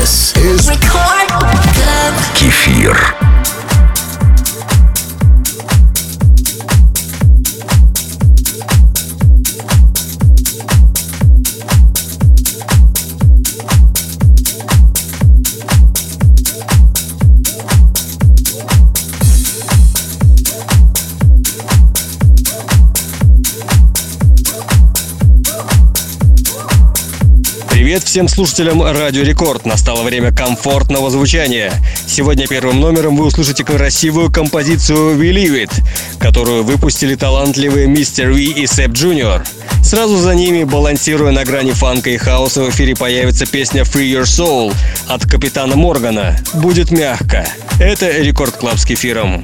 This is Record Club. Кефир. Привет всем слушателям Радио Рекорд. Настало время комфортного звучания. Сегодня первым номером вы услышите красивую композицию Believe It, которую выпустили талантливые Mister V и Сэп Джуниор. Сразу за ними, балансируя на грани фанка и хаоса, в эфире появится песня Free Your Soul от Капитана Моргана. Будет мягко. Это Record Club с кефиром.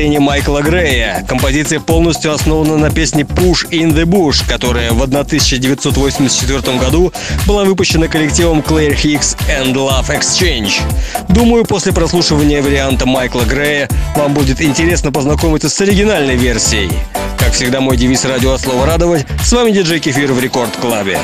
творение Майкла Грея. Композиция полностью основана на песне Push in the Bush, которая в 1984 году была выпущена коллективом Claire Hicks and Love Exchange. Думаю, после прослушивания варианта Майкла Грея вам будет интересно познакомиться с оригинальной версией. Как всегда, мой девиз радио от слова радовать. С вами диджей Кефир в Рекорд Клабе.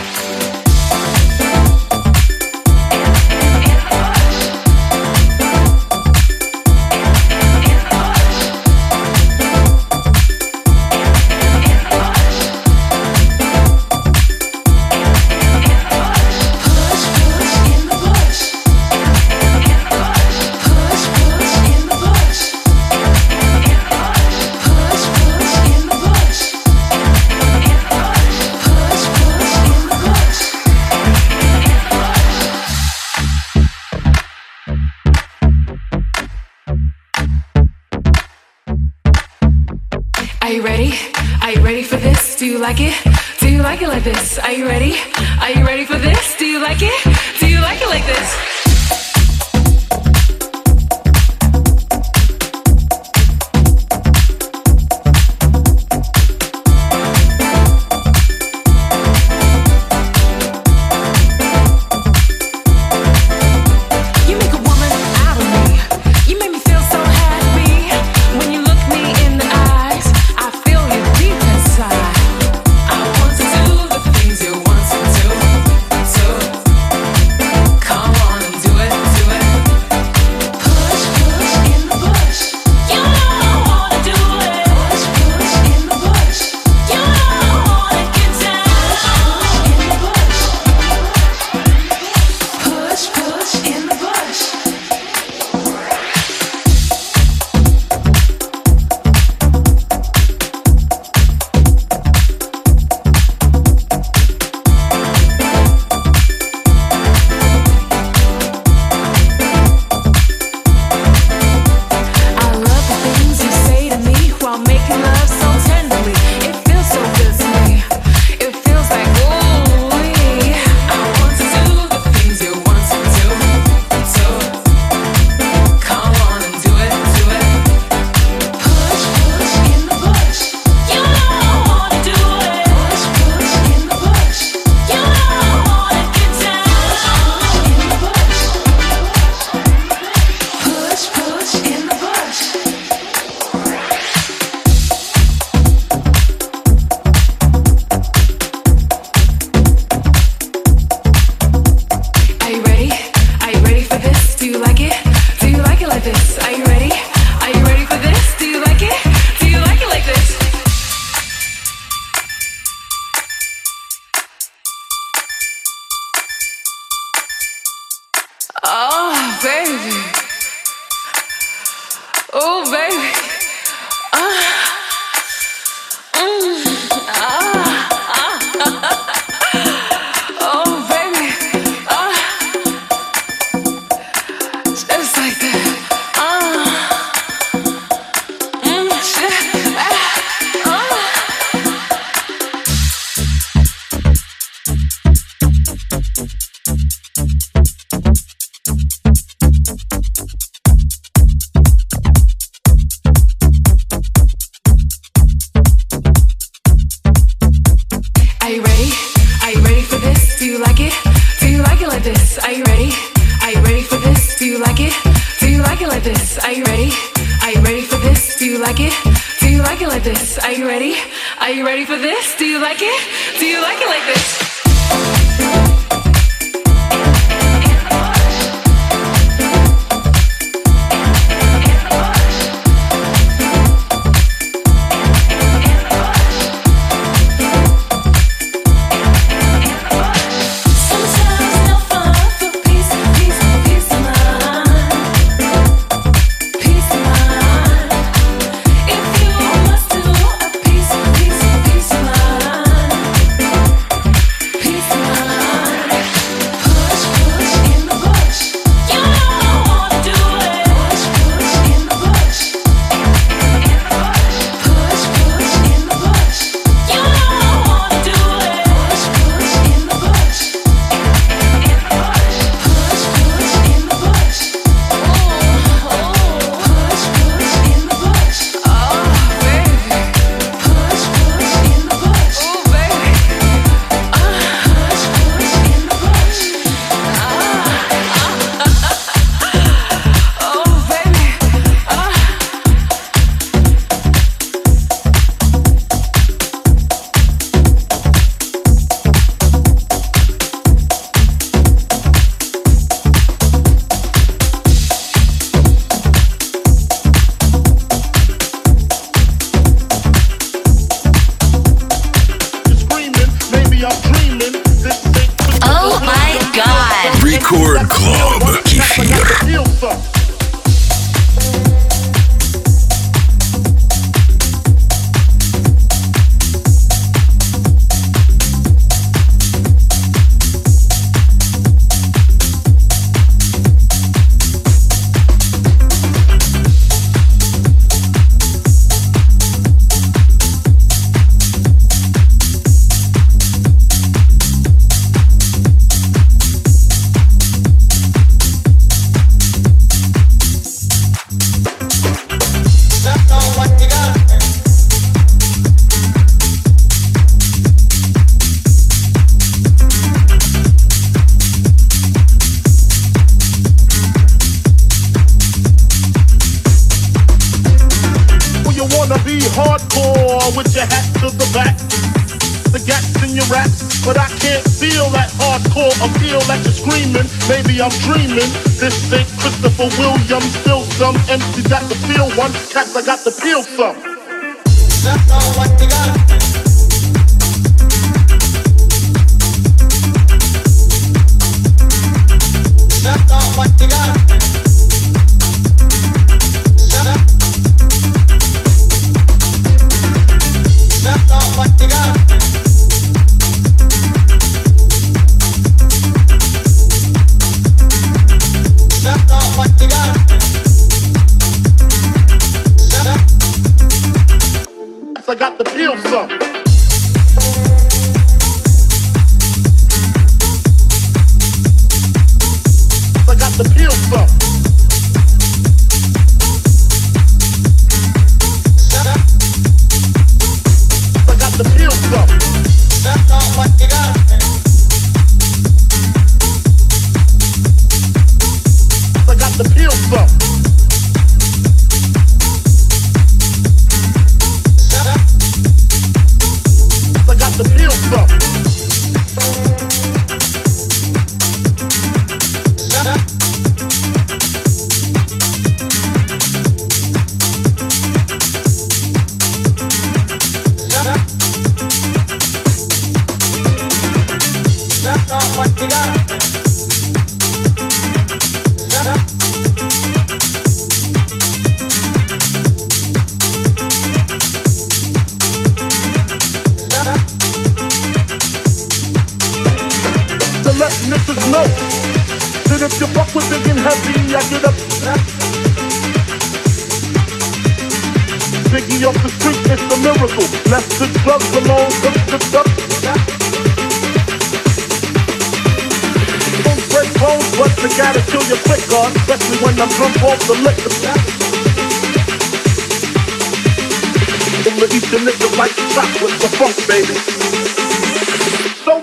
Oh, baby. Oh, baby.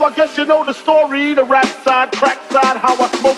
I guess you know the story. The rap side, crack side, how I smoke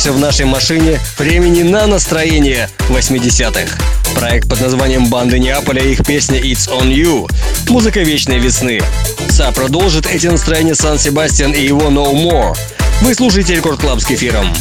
переключимся в нашей машине времени на настроение 80-х. Проект под названием «Банды Неаполя» и их песня «It's on You» — музыка вечной весны. А продолжит эти настроения Сан Себастьян и его «No More». Вы слушаете Record Club с кефиром.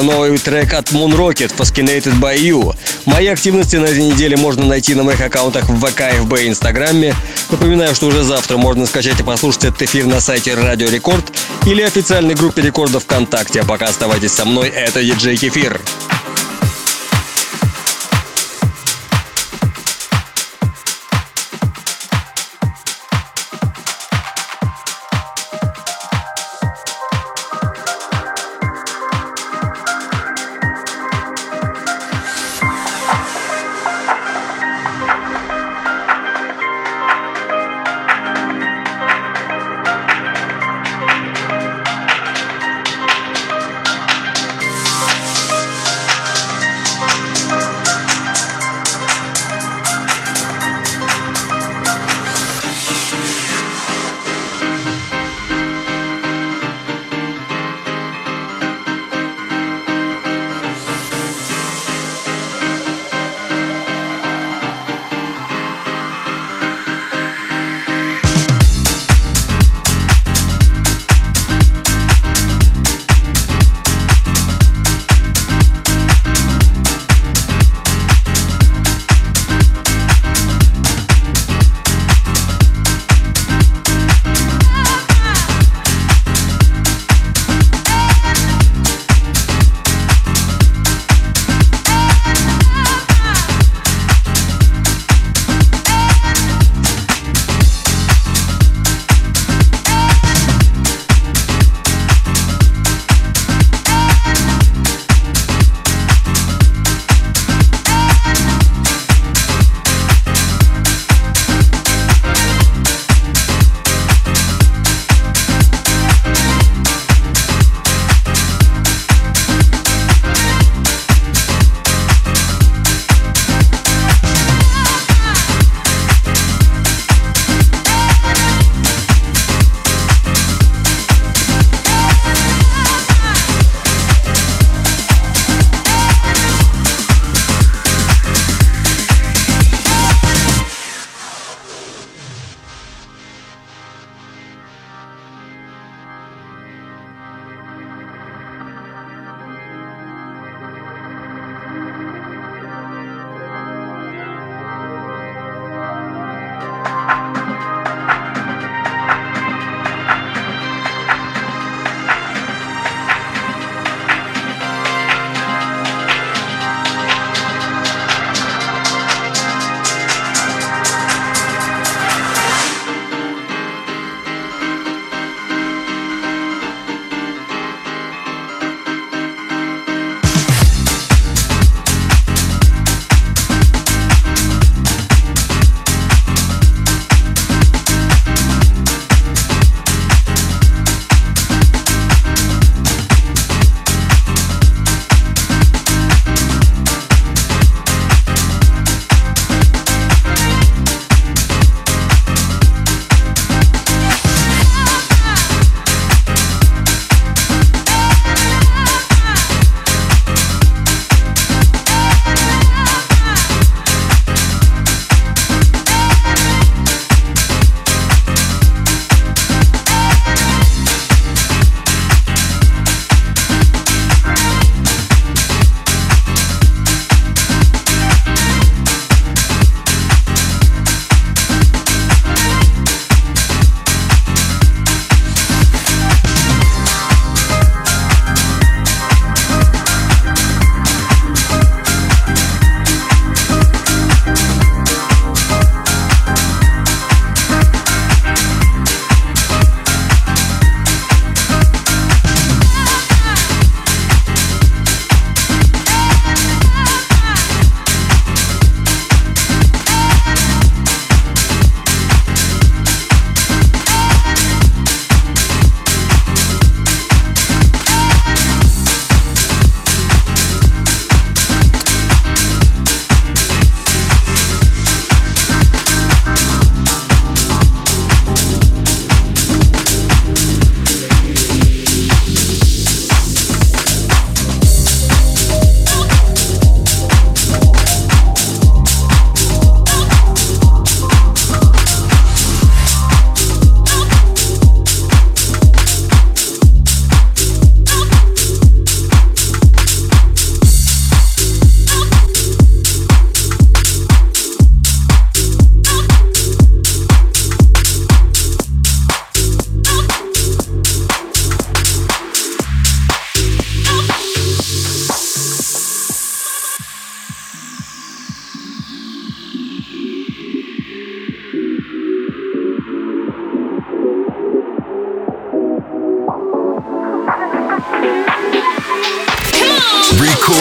Новый трек от Moon Rocket Fascinated by You. Мои активности на этой неделе можно найти на моих аккаунтах в ВК, ФБ и Инстаграме. Напоминаю, что уже завтра можно скачать и послушать этот эфир на сайте Радио Рекорд или официальной группе Рекорда ВКонтакте. А пока оставайтесь со мной, это диджей Кефир.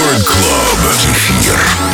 Рекорд Клаб. Кефир.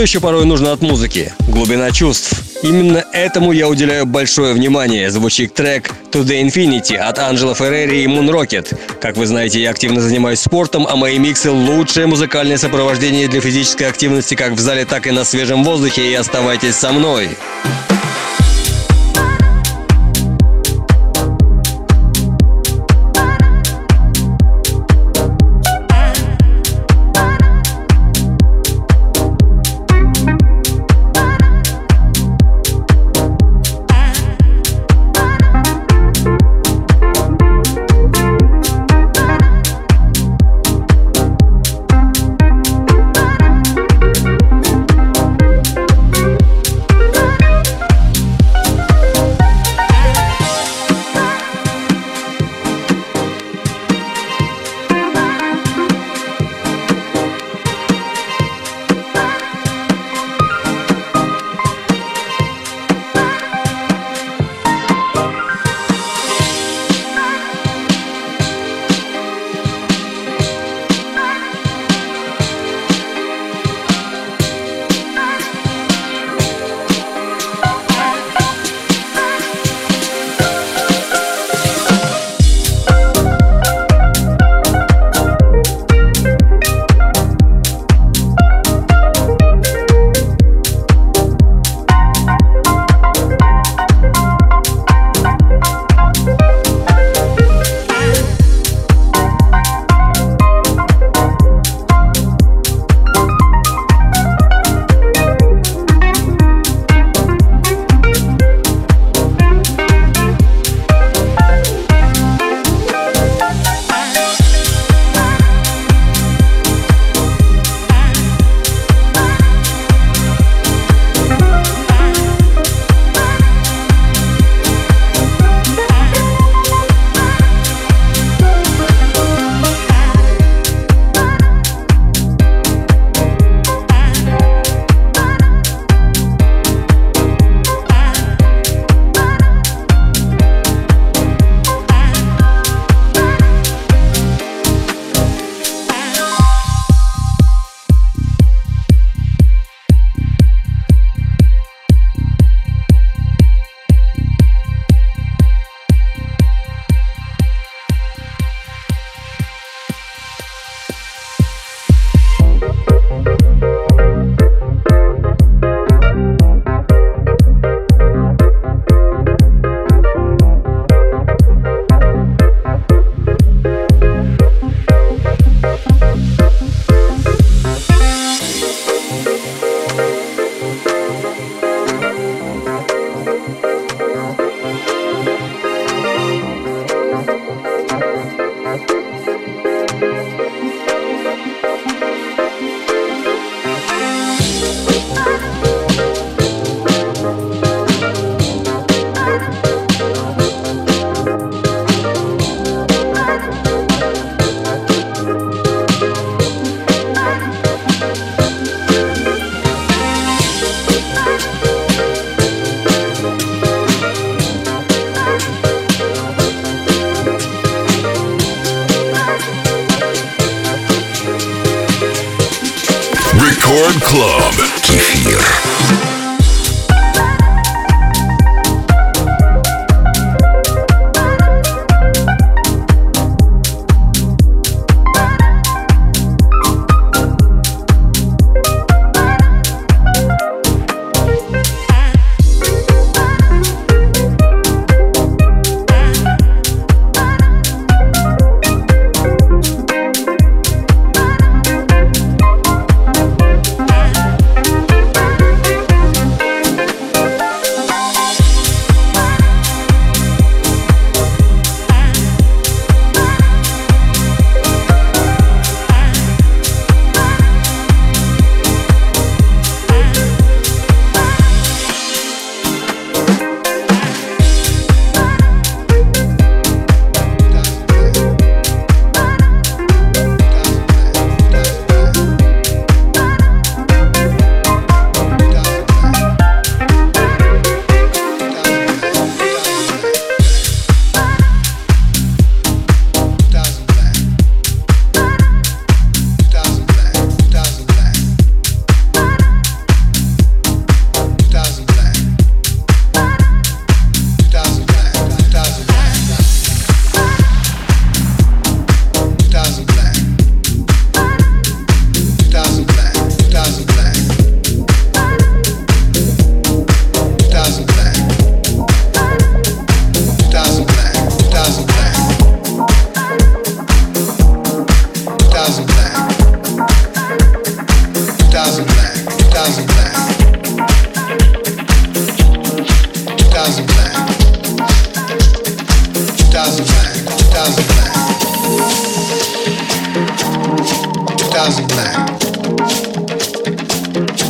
Еще порой нужно от музыки? Глубина чувств. Именно этому я уделяю большое внимание. Звучит трек To The Infinity от Анджела Феррери и Moon Rocket. Как вы знаете, я активно занимаюсь спортом, а мои миксы – лучшее музыкальное сопровождение для физической активности как в зале, так и на свежем воздухе. И оставайтесь со мной.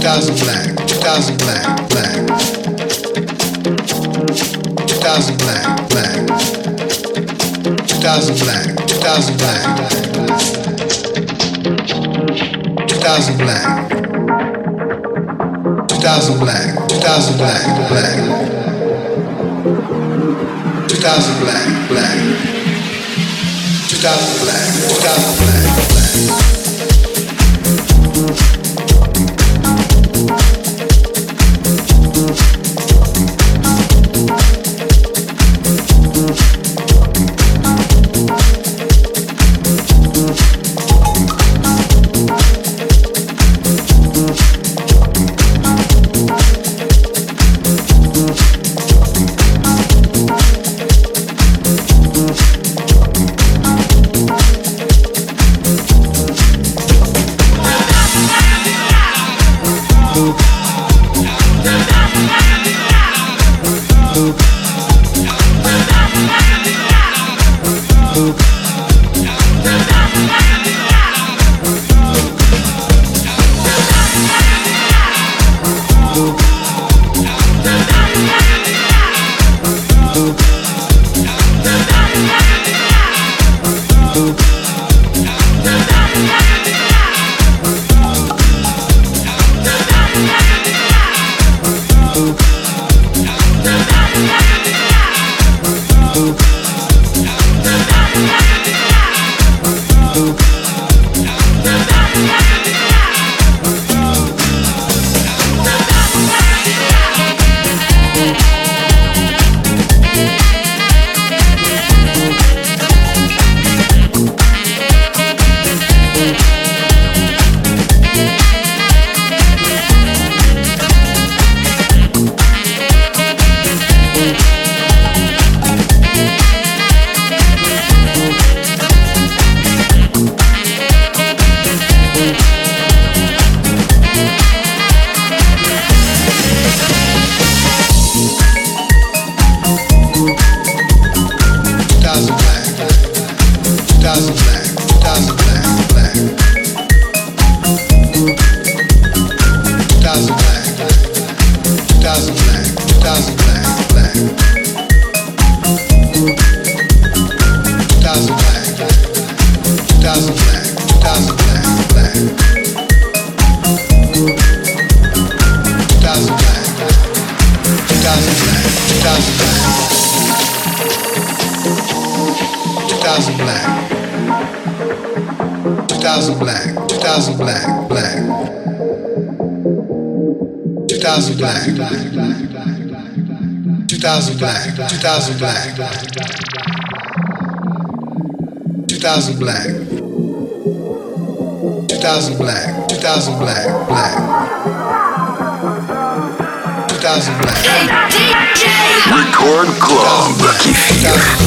2000 black, 2000 black, black. 2000 black, black. 2000 black, 2000 black. 2000 black. 2000 black, 2000 black, black. 2000 black, black. 2000 black, 2000 black, black. 2000 black, black. 2000 black. Record Club. Lucky black.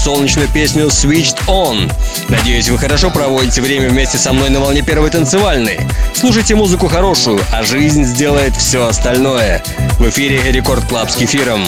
Солнечную песню Switched On. Надеюсь, вы хорошо проводите время вместе со мной на волне первой танцевальной. Слушайте музыку хорошую, а жизнь сделает все остальное. В эфире Record Club с кефиром.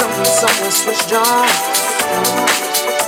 something, something switched on.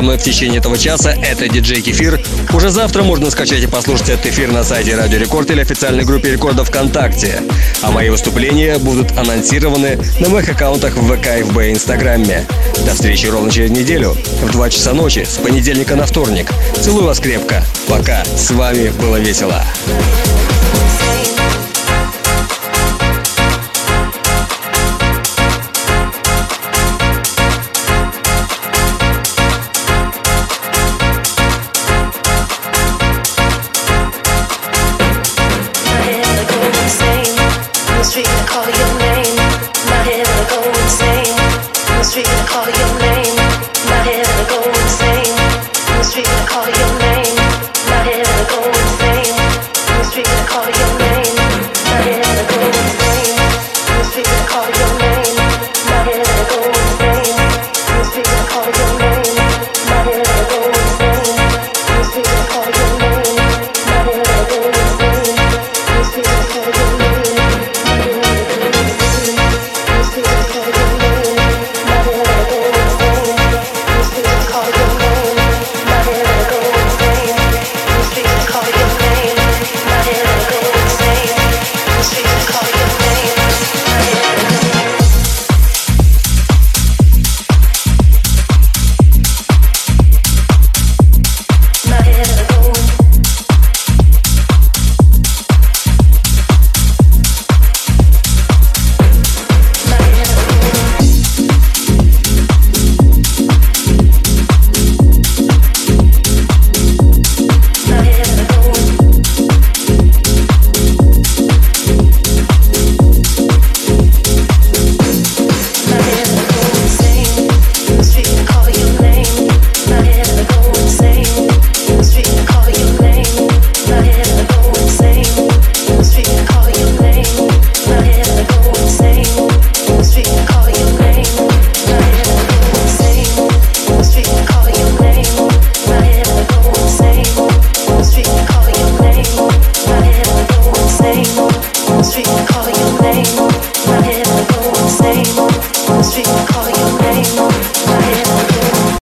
Со мной в течение этого часа. Это диджей Кефир. Уже завтра можно скачать и послушать этот эфир на сайте Радио Рекорд или официальной группе Рекорда ВКонтакте. А мои выступления будут анонсированы на моих аккаунтах в ВК и в Инстаграме. До встречи ровно через неделю в 2 часа ночи с понедельника на вторник. Целую вас крепко. Пока. С вами было весело.